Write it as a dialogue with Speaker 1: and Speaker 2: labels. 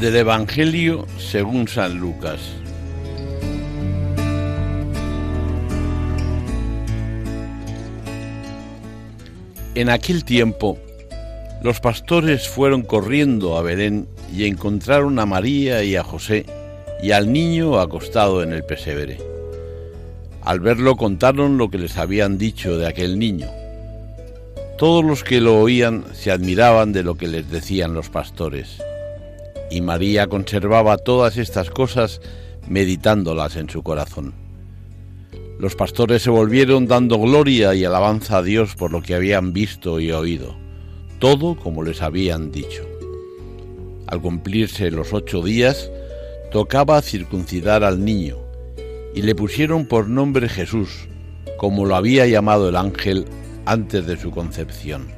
Speaker 1: Del Evangelio según San Lucas. En aquel tiempo, los pastores fueron corriendo a Belén y encontraron a María y a José y al niño acostado en el pesebre. Al verlo contaron lo que les habían dicho de aquel niño. Todos los que lo oían se admiraban de lo que les decían los pastores. Y María conservaba todas estas cosas meditándolas en su corazón. Los pastores se volvieron dando gloria y alabanza a Dios por lo que habían visto y oído, todo como les habían dicho. Al cumplirse los ocho días, tocaba circuncidar al niño, y le pusieron por nombre Jesús, como lo había llamado el ángel antes de su concepción.